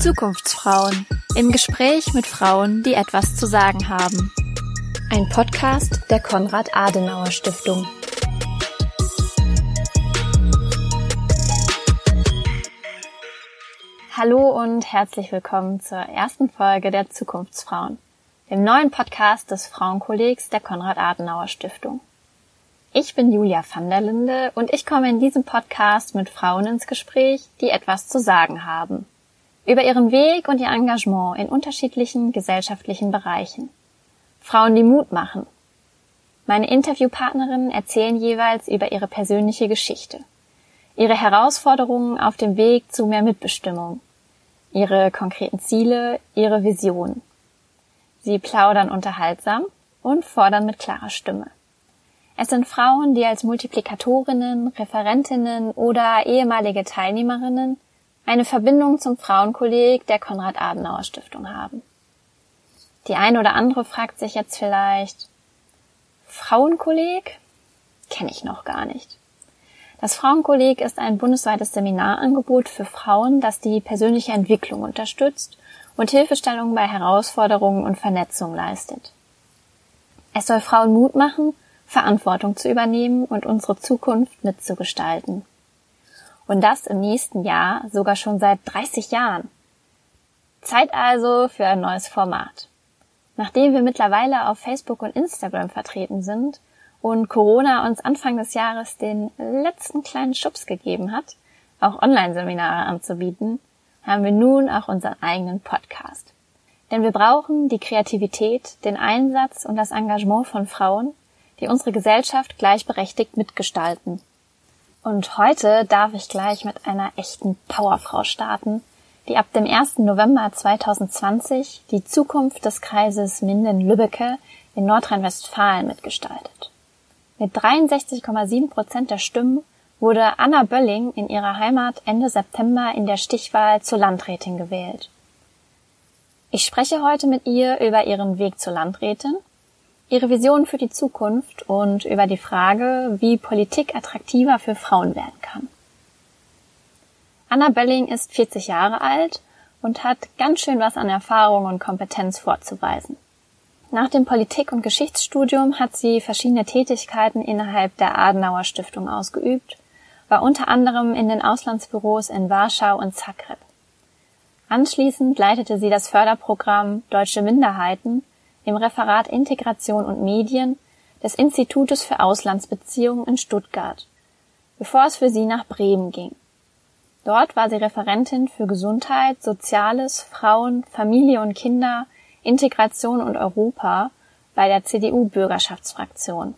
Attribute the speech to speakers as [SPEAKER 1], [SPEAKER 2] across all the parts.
[SPEAKER 1] Zukunftsfrauen im Gespräch mit Frauen, die etwas zu sagen haben. Ein Podcast der Konrad Adenauer Stiftung. Hallo und herzlich willkommen zur ersten Folge der Zukunftsfrauen, dem neuen Podcast des Frauenkollegs der Konrad Adenauer Stiftung. Ich bin Julia van der Linde und ich komme in diesem Podcast mit Frauen ins Gespräch, die etwas zu sagen haben über ihren Weg und ihr Engagement in unterschiedlichen gesellschaftlichen Bereichen. Frauen, die Mut machen. Meine Interviewpartnerinnen erzählen jeweils über ihre persönliche Geschichte, ihre Herausforderungen auf dem Weg zu mehr Mitbestimmung, ihre konkreten Ziele, ihre Visionen. Sie plaudern unterhaltsam und fordern mit klarer Stimme. Es sind Frauen, die als Multiplikatorinnen, Referentinnen oder ehemalige Teilnehmerinnen eine Verbindung zum Frauenkolleg der Konrad-Adenauer-Stiftung haben. Die eine oder andere fragt sich jetzt vielleicht, Frauenkolleg? Kenne ich noch gar nicht. Das Frauenkolleg ist ein bundesweites Seminarangebot für Frauen, das die persönliche Entwicklung unterstützt und Hilfestellung bei Herausforderungen und Vernetzung leistet. Es soll Frauen Mut machen, Verantwortung zu übernehmen und unsere Zukunft mitzugestalten. Und das im nächsten Jahr sogar schon seit 30 Jahren. Zeit also für ein neues Format. Nachdem wir mittlerweile auf Facebook und Instagram vertreten sind und Corona uns Anfang des Jahres den letzten kleinen Schubs gegeben hat, auch Online-Seminare anzubieten, haben wir nun auch unseren eigenen Podcast. Denn wir brauchen die Kreativität, den Einsatz und das Engagement von Frauen, die unsere Gesellschaft gleichberechtigt mitgestalten und heute darf ich gleich mit einer echten Powerfrau starten, die ab dem 1. November 2020 die Zukunft des Kreises Minden-Lübbecke in Nordrhein-Westfalen mitgestaltet. Mit 63,7 Prozent der Stimmen wurde Anna Bölling in ihrer Heimat Ende September in der Stichwahl zur Landrätin gewählt. Ich spreche heute mit ihr über ihren Weg zur Landrätin ihre Vision für die Zukunft und über die Frage, wie Politik attraktiver für Frauen werden kann. Anna Belling ist 40 Jahre alt und hat ganz schön was an Erfahrung und Kompetenz vorzuweisen. Nach dem Politik- und Geschichtsstudium hat sie verschiedene Tätigkeiten innerhalb der Adenauer Stiftung ausgeübt, war unter anderem in den Auslandsbüros in Warschau und Zagreb. Anschließend leitete sie das Förderprogramm Deutsche Minderheiten im Referat Integration und Medien des Institutes für Auslandsbeziehungen in Stuttgart, bevor es für sie nach Bremen ging. Dort war sie Referentin für Gesundheit, Soziales, Frauen, Familie und Kinder, Integration und Europa bei der CDU-Bürgerschaftsfraktion.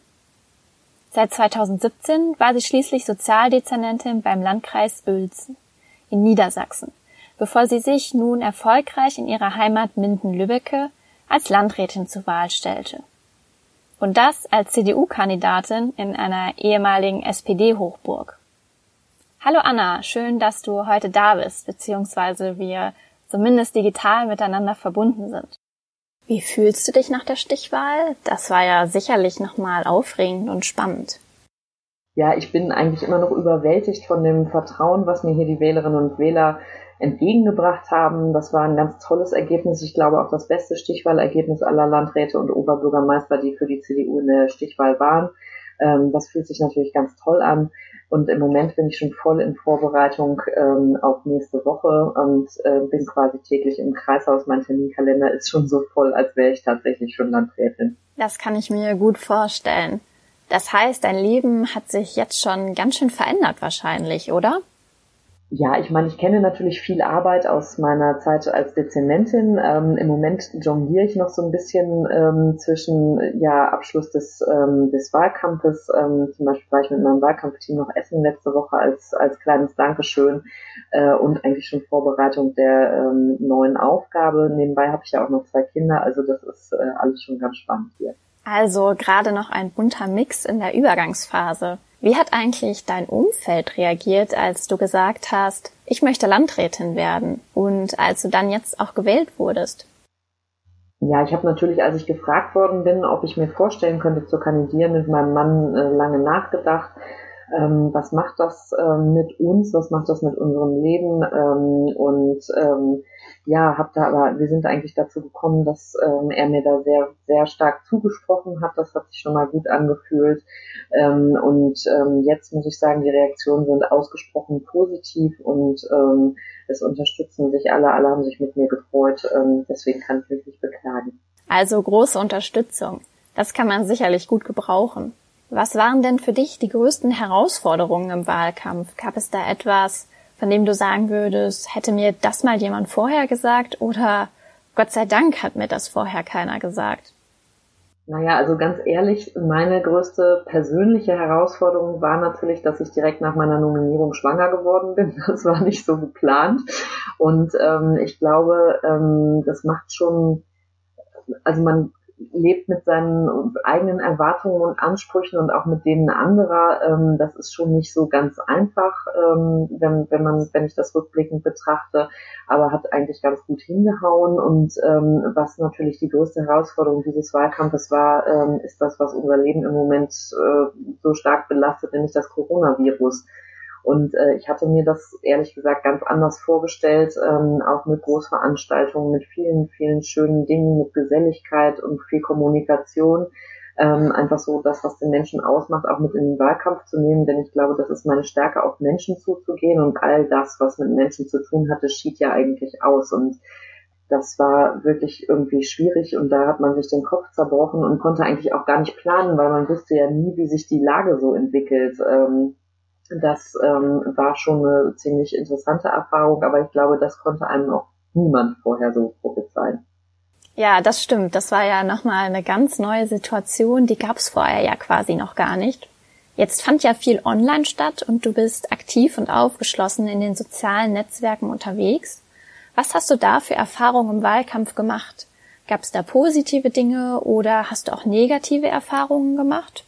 [SPEAKER 1] Seit 2017 war sie schließlich Sozialdezernentin beim Landkreis Uelzen in Niedersachsen, bevor sie sich nun erfolgreich in ihrer Heimat Minden-Lübbecke als Landrätin zur Wahl stellte. Und das als CDU-Kandidatin in einer ehemaligen SPD-Hochburg. Hallo Anna, schön, dass du heute da bist, beziehungsweise wir zumindest digital miteinander verbunden sind. Wie fühlst du dich nach der Stichwahl? Das war ja sicherlich nochmal aufregend und spannend.
[SPEAKER 2] Ja, ich bin eigentlich immer noch überwältigt von dem Vertrauen, was mir hier die Wählerinnen und Wähler entgegengebracht haben. Das war ein ganz tolles Ergebnis. Ich glaube auch das beste Stichwahlergebnis aller Landräte und Oberbürgermeister, die für die CDU in der Stichwahl waren. Ähm, das fühlt sich natürlich ganz toll an. Und im Moment bin ich schon voll in Vorbereitung ähm, auf nächste Woche und äh, bin quasi täglich im Kreishaus. Mein Terminkalender ist schon so voll, als wäre ich tatsächlich schon Landrätin.
[SPEAKER 1] Das kann ich mir gut vorstellen. Das heißt, dein Leben hat sich jetzt schon ganz schön verändert wahrscheinlich, oder?
[SPEAKER 2] Ja, ich meine, ich kenne natürlich viel Arbeit aus meiner Zeit als Dezernentin. Ähm, Im Moment jongliere ich noch so ein bisschen ähm, zwischen ja Abschluss des, ähm, des Wahlkampfes. Ähm, zum Beispiel war ich mit meinem Wahlkampfteam noch essen letzte Woche als, als kleines Dankeschön äh, und eigentlich schon Vorbereitung der ähm, neuen Aufgabe. Nebenbei habe ich ja auch noch zwei Kinder, also das ist äh, alles schon ganz spannend hier.
[SPEAKER 1] Also gerade noch ein bunter Mix in der Übergangsphase. Wie hat eigentlich dein Umfeld reagiert, als du gesagt hast, ich möchte Landrätin werden und als du dann jetzt auch gewählt wurdest?
[SPEAKER 2] Ja, ich habe natürlich, als ich gefragt worden bin, ob ich mir vorstellen könnte zu kandidieren, mit meinem Mann äh, lange nachgedacht. Ähm, was macht das ähm, mit uns? Was macht das mit unserem Leben? Ähm, und ähm, ja, hab da aber, wir sind eigentlich dazu gekommen, dass ähm, er mir da sehr, sehr stark zugesprochen hat. Das hat sich schon mal gut angefühlt. Ähm, und ähm, jetzt muss ich sagen, die Reaktionen sind ausgesprochen positiv und ähm, es unterstützen sich alle. Alle haben sich mit mir gefreut. Ähm, deswegen kann ich mich nicht beklagen.
[SPEAKER 1] Also große Unterstützung. Das kann man sicherlich gut gebrauchen. Was waren denn für dich die größten Herausforderungen im Wahlkampf? Gab es da etwas, von dem du sagen würdest, hätte mir das mal jemand vorher gesagt oder Gott sei Dank hat mir das vorher keiner gesagt?
[SPEAKER 2] Naja, also ganz ehrlich, meine größte persönliche Herausforderung war natürlich, dass ich direkt nach meiner Nominierung schwanger geworden bin. Das war nicht so geplant. Und ähm, ich glaube, ähm, das macht schon, also man lebt mit seinen eigenen Erwartungen und Ansprüchen und auch mit denen anderer. Ähm, das ist schon nicht so ganz einfach, ähm, wenn, wenn man, wenn ich das rückblickend betrachte, aber hat eigentlich ganz gut hingehauen. Und ähm, was natürlich die größte Herausforderung dieses Wahlkampfes war, ähm, ist das, was unser Leben im Moment äh, so stark belastet, nämlich das Coronavirus. Und äh, ich hatte mir das ehrlich gesagt ganz anders vorgestellt, ähm, auch mit Großveranstaltungen, mit vielen, vielen schönen Dingen, mit Geselligkeit und viel Kommunikation. Ähm, einfach so das, was den Menschen ausmacht, auch mit in den Wahlkampf zu nehmen, denn ich glaube, das ist meine Stärke, auf Menschen zuzugehen und all das, was mit Menschen zu tun hatte, schied ja eigentlich aus und das war wirklich irgendwie schwierig und da hat man sich den Kopf zerbrochen und konnte eigentlich auch gar nicht planen, weil man wusste ja nie, wie sich die Lage so entwickelt. Ähm, das ähm, war schon eine ziemlich interessante Erfahrung, aber ich glaube, das konnte einem auch niemand vorher so prophezeien.
[SPEAKER 1] Ja, das stimmt. Das war ja nochmal eine ganz neue Situation, die gab es vorher ja quasi noch gar nicht. Jetzt fand ja viel online statt und du bist aktiv und aufgeschlossen in den sozialen Netzwerken unterwegs. Was hast du da für Erfahrungen im Wahlkampf gemacht? Gab es da positive Dinge oder hast du auch negative Erfahrungen gemacht?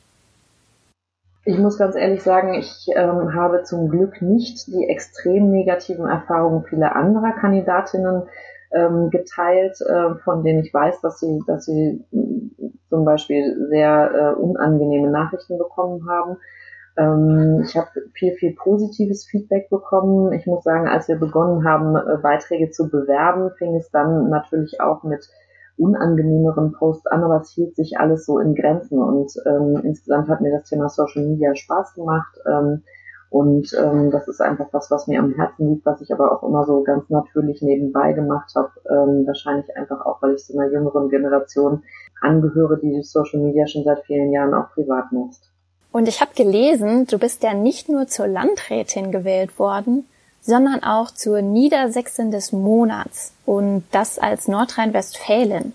[SPEAKER 2] Ich muss ganz ehrlich sagen, ich ähm, habe zum Glück nicht die extrem negativen Erfahrungen vieler anderer Kandidatinnen ähm, geteilt, äh, von denen ich weiß, dass sie, dass sie äh, zum Beispiel sehr äh, unangenehme Nachrichten bekommen haben. Ähm, ich habe viel, viel positives Feedback bekommen. Ich muss sagen, als wir begonnen haben, äh, Beiträge zu bewerben, fing es dann natürlich auch mit unangenehmeren Posts an, aber es hielt sich alles so in Grenzen und ähm, insgesamt hat mir das Thema Social Media Spaß gemacht ähm, und ähm, das ist einfach was, was mir am Herzen liegt, was ich aber auch immer so ganz natürlich nebenbei gemacht habe, ähm, wahrscheinlich einfach auch, weil ich so einer jüngeren Generation angehöre, die Social Media schon seit vielen Jahren auch privat nutzt.
[SPEAKER 1] Und ich habe gelesen, du bist ja nicht nur zur Landrätin gewählt worden, sondern auch zur Niedersächsin des Monats und das als Nordrhein-Westfälin.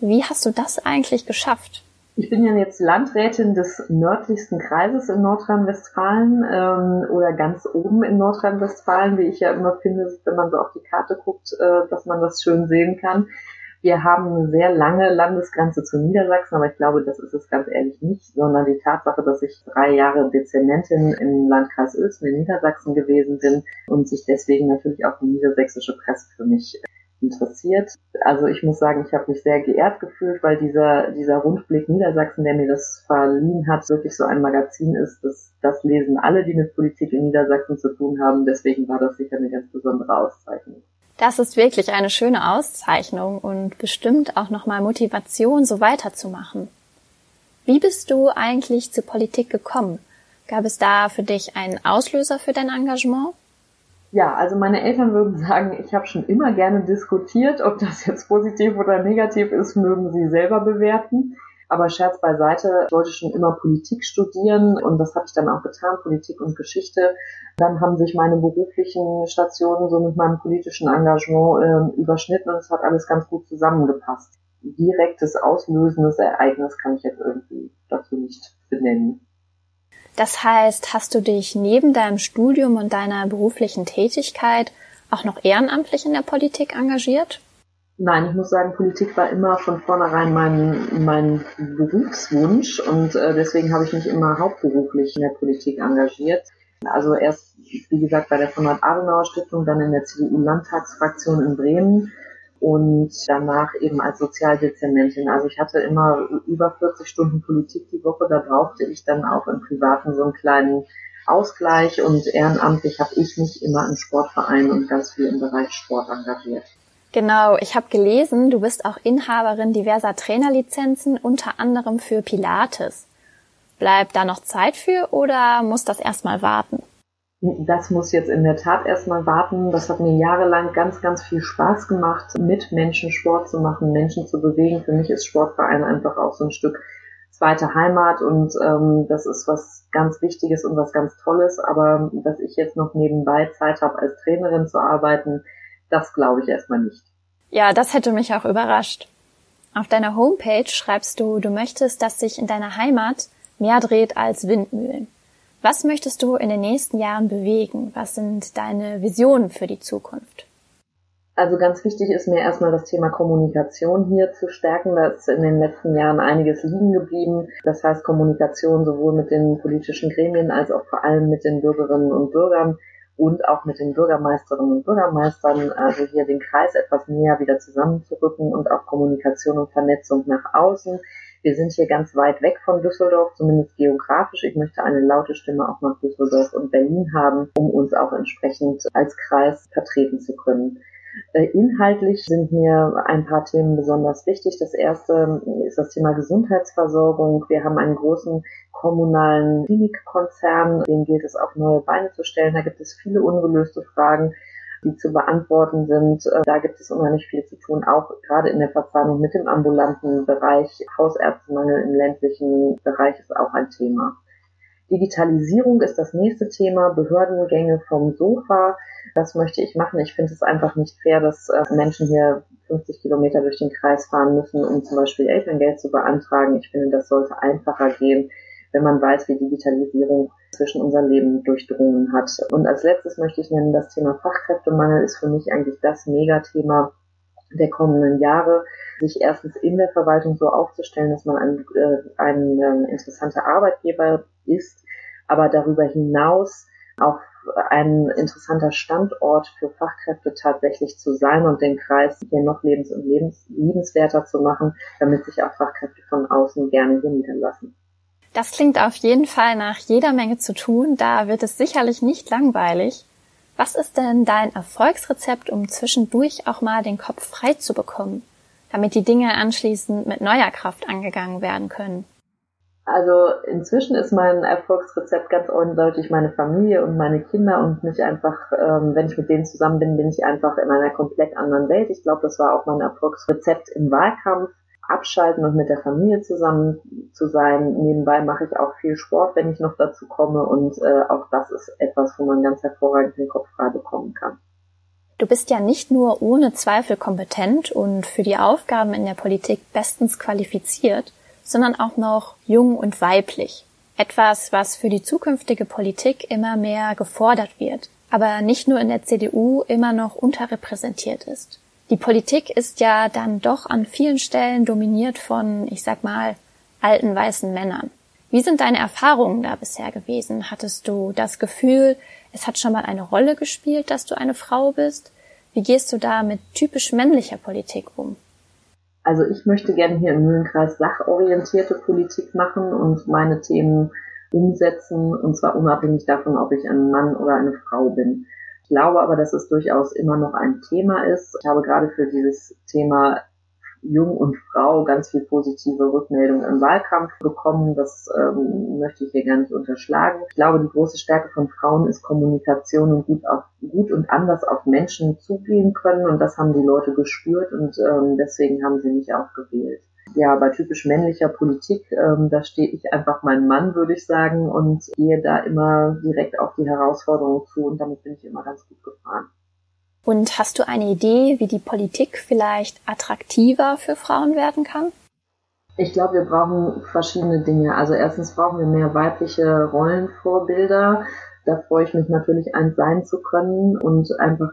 [SPEAKER 1] Wie hast du das eigentlich geschafft?
[SPEAKER 2] Ich bin ja jetzt Landrätin des nördlichsten Kreises in Nordrhein-Westfalen ähm, oder ganz oben in Nordrhein-Westfalen, wie ich ja immer finde, wenn man so auf die Karte guckt, äh, dass man das schön sehen kann. Wir haben eine sehr lange Landesgrenze zu Niedersachsen, aber ich glaube, das ist es ganz ehrlich nicht, sondern die Tatsache, dass ich drei Jahre Dezernentin im Landkreis Uelzen in Niedersachsen gewesen bin und sich deswegen natürlich auch die niedersächsische Presse für mich interessiert. Also ich muss sagen, ich habe mich sehr geehrt gefühlt, weil dieser, dieser Rundblick Niedersachsen, der mir das verliehen hat, wirklich so ein Magazin ist. Das, das lesen alle, die mit Politik in Niedersachsen zu tun haben. Deswegen war das sicher eine ganz besondere Auszeichnung.
[SPEAKER 1] Das ist wirklich eine schöne Auszeichnung und bestimmt auch nochmal Motivation, so weiterzumachen. Wie bist du eigentlich zur Politik gekommen? Gab es da für dich einen Auslöser für dein Engagement?
[SPEAKER 2] Ja, also meine Eltern würden sagen, ich habe schon immer gerne diskutiert. Ob das jetzt positiv oder negativ ist, mögen sie selber bewerten. Aber Scherz beiseite, ich wollte schon immer Politik studieren und das habe ich dann auch getan, Politik und Geschichte. Dann haben sich meine beruflichen Stationen so mit meinem politischen Engagement äh, überschnitten und es hat alles ganz gut zusammengepasst. Direktes auslösendes Ereignis kann ich jetzt irgendwie dazu nicht benennen.
[SPEAKER 1] Das heißt, hast du dich neben deinem Studium und deiner beruflichen Tätigkeit auch noch ehrenamtlich in der Politik engagiert?
[SPEAKER 2] Nein, ich muss sagen, Politik war immer von vornherein mein, mein Berufswunsch und äh, deswegen habe ich mich immer hauptberuflich in der Politik engagiert. Also erst, wie gesagt, bei der Konrad-Adenauer-Stiftung, dann in der CDU-Landtagsfraktion in Bremen und danach eben als Sozialdezernentin. Also ich hatte immer über 40 Stunden Politik die Woche, da brauchte ich dann auch im Privaten so einen kleinen Ausgleich und ehrenamtlich habe ich mich immer im Sportverein und ganz viel im Bereich Sport engagiert.
[SPEAKER 1] Genau, ich habe gelesen, du bist auch Inhaberin diverser Trainerlizenzen, unter anderem für Pilates. Bleibt da noch Zeit für oder muss das erstmal warten?
[SPEAKER 2] Das muss jetzt in der Tat erstmal warten. Das hat mir jahrelang ganz, ganz viel Spaß gemacht, mit Menschen Sport zu machen, Menschen zu bewegen. Für mich ist Sportverein einfach auch so ein Stück zweite Heimat und ähm, das ist was ganz Wichtiges und was ganz Tolles. Aber dass ich jetzt noch nebenbei Zeit habe, als Trainerin zu arbeiten, das glaube ich erstmal nicht.
[SPEAKER 1] Ja, das hätte mich auch überrascht. Auf deiner Homepage schreibst du, du möchtest, dass sich in deiner Heimat mehr dreht als Windmühlen. Was möchtest du in den nächsten Jahren bewegen? Was sind deine Visionen für die Zukunft?
[SPEAKER 2] Also ganz wichtig ist mir erstmal das Thema Kommunikation hier zu stärken. Da ist in den letzten Jahren einiges liegen geblieben. Das heißt Kommunikation sowohl mit den politischen Gremien als auch vor allem mit den Bürgerinnen und Bürgern und auch mit den Bürgermeisterinnen und Bürgermeistern, also hier den Kreis etwas näher wieder zusammenzurücken und auch Kommunikation und Vernetzung nach außen. Wir sind hier ganz weit weg von Düsseldorf, zumindest geografisch. Ich möchte eine laute Stimme auch nach Düsseldorf und Berlin haben, um uns auch entsprechend als Kreis vertreten zu können. Äh, inhaltlich sind mir ein paar Themen besonders wichtig. Das erste ist das Thema Gesundheitsversorgung. Wir haben einen großen kommunalen Klinikkonzern, dem gilt es auf neue Beine zu stellen. Da gibt es viele ungelöste Fragen die zu beantworten sind. Äh, da gibt es unheimlich viel zu tun, auch gerade in der Verzahnung mit dem ambulanten Bereich. Hausärztemangel im ländlichen Bereich ist auch ein Thema. Digitalisierung ist das nächste Thema, Behördengänge vom Sofa. Das möchte ich machen. Ich finde es einfach nicht fair, dass äh, Menschen hier 50 Kilometer durch den Kreis fahren müssen, um zum Beispiel Elterngeld zu beantragen. Ich finde, das sollte einfacher gehen wenn man weiß, wie Digitalisierung zwischen unser Leben durchdrungen hat. Und als letztes möchte ich nennen, das Thema Fachkräftemangel ist für mich eigentlich das Megathema der kommenden Jahre, sich erstens in der Verwaltung so aufzustellen, dass man ein, äh, ein äh, interessanter Arbeitgeber ist, aber darüber hinaus auch ein interessanter Standort für Fachkräfte tatsächlich zu sein und den Kreis hier noch lebens- und lebens liebenswerter zu machen, damit sich auch Fachkräfte von außen gerne hier niederlassen.
[SPEAKER 1] Das klingt auf jeden Fall nach jeder Menge zu tun. Da wird es sicherlich nicht langweilig. Was ist denn dein Erfolgsrezept, um zwischendurch auch mal den Kopf frei zu bekommen, damit die Dinge anschließend mit neuer Kraft angegangen werden können?
[SPEAKER 2] Also inzwischen ist mein Erfolgsrezept ganz eindeutig meine Familie und meine Kinder und mich einfach, ähm, wenn ich mit denen zusammen bin, bin ich einfach in einer komplett anderen Welt. Ich glaube, das war auch mein Erfolgsrezept im Wahlkampf abschalten und mit der Familie zusammen zu sein. Nebenbei mache ich auch viel Sport, wenn ich noch dazu komme und äh, auch das ist etwas, wo man ganz hervorragend den Kopf frei bekommen kann.
[SPEAKER 1] Du bist ja nicht nur ohne Zweifel kompetent und für die Aufgaben in der Politik bestens qualifiziert, sondern auch noch jung und weiblich. Etwas, was für die zukünftige Politik immer mehr gefordert wird, aber nicht nur in der CDU immer noch unterrepräsentiert ist. Die Politik ist ja dann doch an vielen Stellen dominiert von, ich sag mal, alten weißen Männern. Wie sind deine Erfahrungen da bisher gewesen? Hattest du das Gefühl, es hat schon mal eine Rolle gespielt, dass du eine Frau bist? Wie gehst du da mit typisch männlicher Politik um?
[SPEAKER 2] Also ich möchte gerne hier im Mühlenkreis sachorientierte Politik machen und meine Themen umsetzen, und zwar unabhängig davon, ob ich ein Mann oder eine Frau bin glaube aber, dass es durchaus immer noch ein Thema ist. Ich habe gerade für dieses Thema Jung und Frau ganz viel positive Rückmeldungen im Wahlkampf bekommen. Das ähm, möchte ich hier gar nicht unterschlagen. Ich glaube, die große Stärke von Frauen ist Kommunikation und gut, auf, gut und anders auf Menschen zugehen können. Und das haben die Leute gespürt und ähm, deswegen haben sie mich auch gewählt ja, bei typisch männlicher Politik, ähm, da stehe ich einfach mein Mann, würde ich sagen, und gehe da immer direkt auf die Herausforderungen zu und damit bin ich immer ganz gut gefahren.
[SPEAKER 1] Und hast du eine Idee, wie die Politik vielleicht attraktiver für Frauen werden kann?
[SPEAKER 2] Ich glaube, wir brauchen verschiedene Dinge. Also erstens brauchen wir mehr weibliche Rollenvorbilder. Da freue ich mich natürlich, eins sein zu können und einfach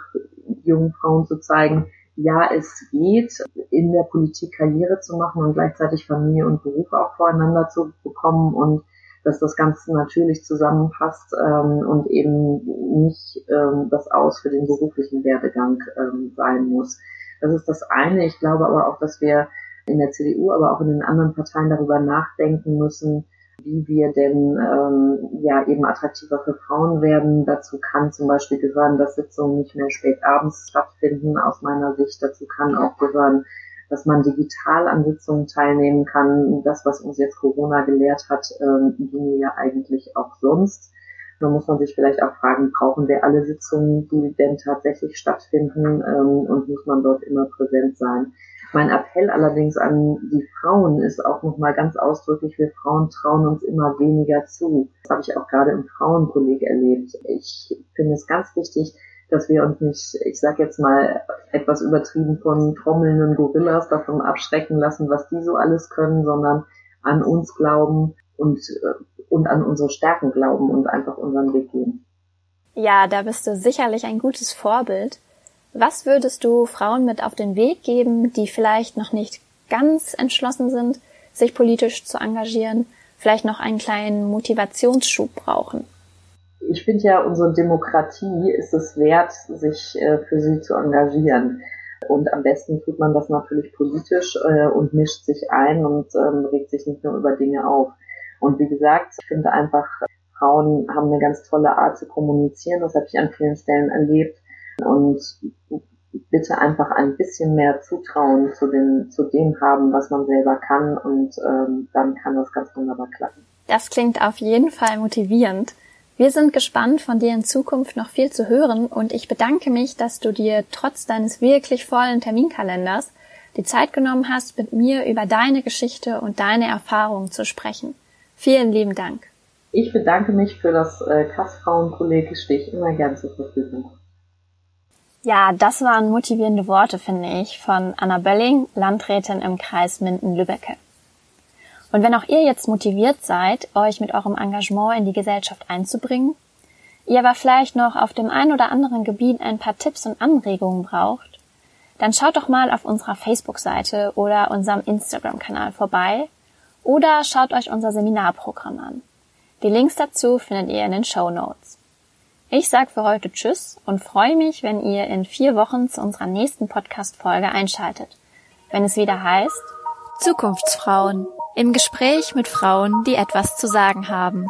[SPEAKER 2] jungen Frauen zu zeigen, ja, es geht, in der Politik Karriere zu machen und gleichzeitig Familie und Beruf auch voreinander zu bekommen und dass das Ganze natürlich zusammenpasst ähm, und eben nicht ähm, das Aus für den beruflichen Werdegang ähm, sein muss. Das ist das eine. Ich glaube aber auch, dass wir in der CDU, aber auch in den anderen Parteien darüber nachdenken müssen, wie wir denn ähm, ja eben attraktiver für Frauen werden. Dazu kann zum Beispiel gehören, dass Sitzungen nicht mehr spät abends stattfinden, aus meiner Sicht. Dazu kann auch gehören, dass man digital an Sitzungen teilnehmen kann. Das, was uns jetzt Corona gelehrt hat, ähm, ginge ja eigentlich auch sonst. Da muss man sich vielleicht auch fragen, brauchen wir alle Sitzungen, die denn tatsächlich stattfinden ähm, und muss man dort immer präsent sein? Mein Appell allerdings an die Frauen ist auch nochmal ganz ausdrücklich, wir Frauen trauen uns immer weniger zu. Das habe ich auch gerade im Frauenkolleg erlebt. Ich finde es ganz wichtig, dass wir uns nicht, ich sag jetzt mal etwas übertrieben von trommelnden Gorillas davon abschrecken lassen, was die so alles können, sondern an uns glauben und, äh, und an unsere Stärken glauben und einfach unseren Weg gehen.
[SPEAKER 1] Ja, da bist du sicherlich ein gutes Vorbild. Was würdest du Frauen mit auf den Weg geben, die vielleicht noch nicht ganz entschlossen sind, sich politisch zu engagieren, vielleicht noch einen kleinen Motivationsschub brauchen?
[SPEAKER 2] Ich finde ja, unsere Demokratie ist es wert, sich äh, für sie zu engagieren. Und am besten tut man das natürlich politisch äh, und mischt sich ein und ähm, regt sich nicht nur über Dinge auf. Und wie gesagt, ich finde einfach, Frauen haben eine ganz tolle Art zu kommunizieren. Das habe ich an vielen Stellen erlebt. Und bitte einfach ein bisschen mehr Zutrauen zu, den, zu dem haben, was man selber kann. Und ähm, dann kann das ganz wunderbar klappen.
[SPEAKER 1] Das klingt auf jeden Fall motivierend. Wir sind gespannt, von dir in Zukunft noch viel zu hören und ich bedanke mich, dass du dir trotz deines wirklich vollen Terminkalenders die Zeit genommen hast, mit mir über deine Geschichte und deine Erfahrungen zu sprechen. Vielen lieben Dank.
[SPEAKER 2] Ich bedanke mich für das äh, Kassfrauenkolleg, stehe ich immer gern zur Verfügung.
[SPEAKER 1] Ja, das waren motivierende Worte, finde ich, von Anna Bölling, Landrätin im Kreis Minden-Lübbecke. Und wenn auch ihr jetzt motiviert seid, euch mit eurem Engagement in die Gesellschaft einzubringen, ihr aber vielleicht noch auf dem ein oder anderen Gebiet ein paar Tipps und Anregungen braucht, dann schaut doch mal auf unserer Facebook-Seite oder unserem Instagram-Kanal vorbei oder schaut euch unser Seminarprogramm an. Die Links dazu findet ihr in den Show Notes. Ich sag für heute Tschüss und freue mich, wenn ihr in vier Wochen zu unserer nächsten Podcast-Folge einschaltet, wenn es wieder heißt Zukunftsfrauen im Gespräch mit Frauen, die etwas zu sagen haben.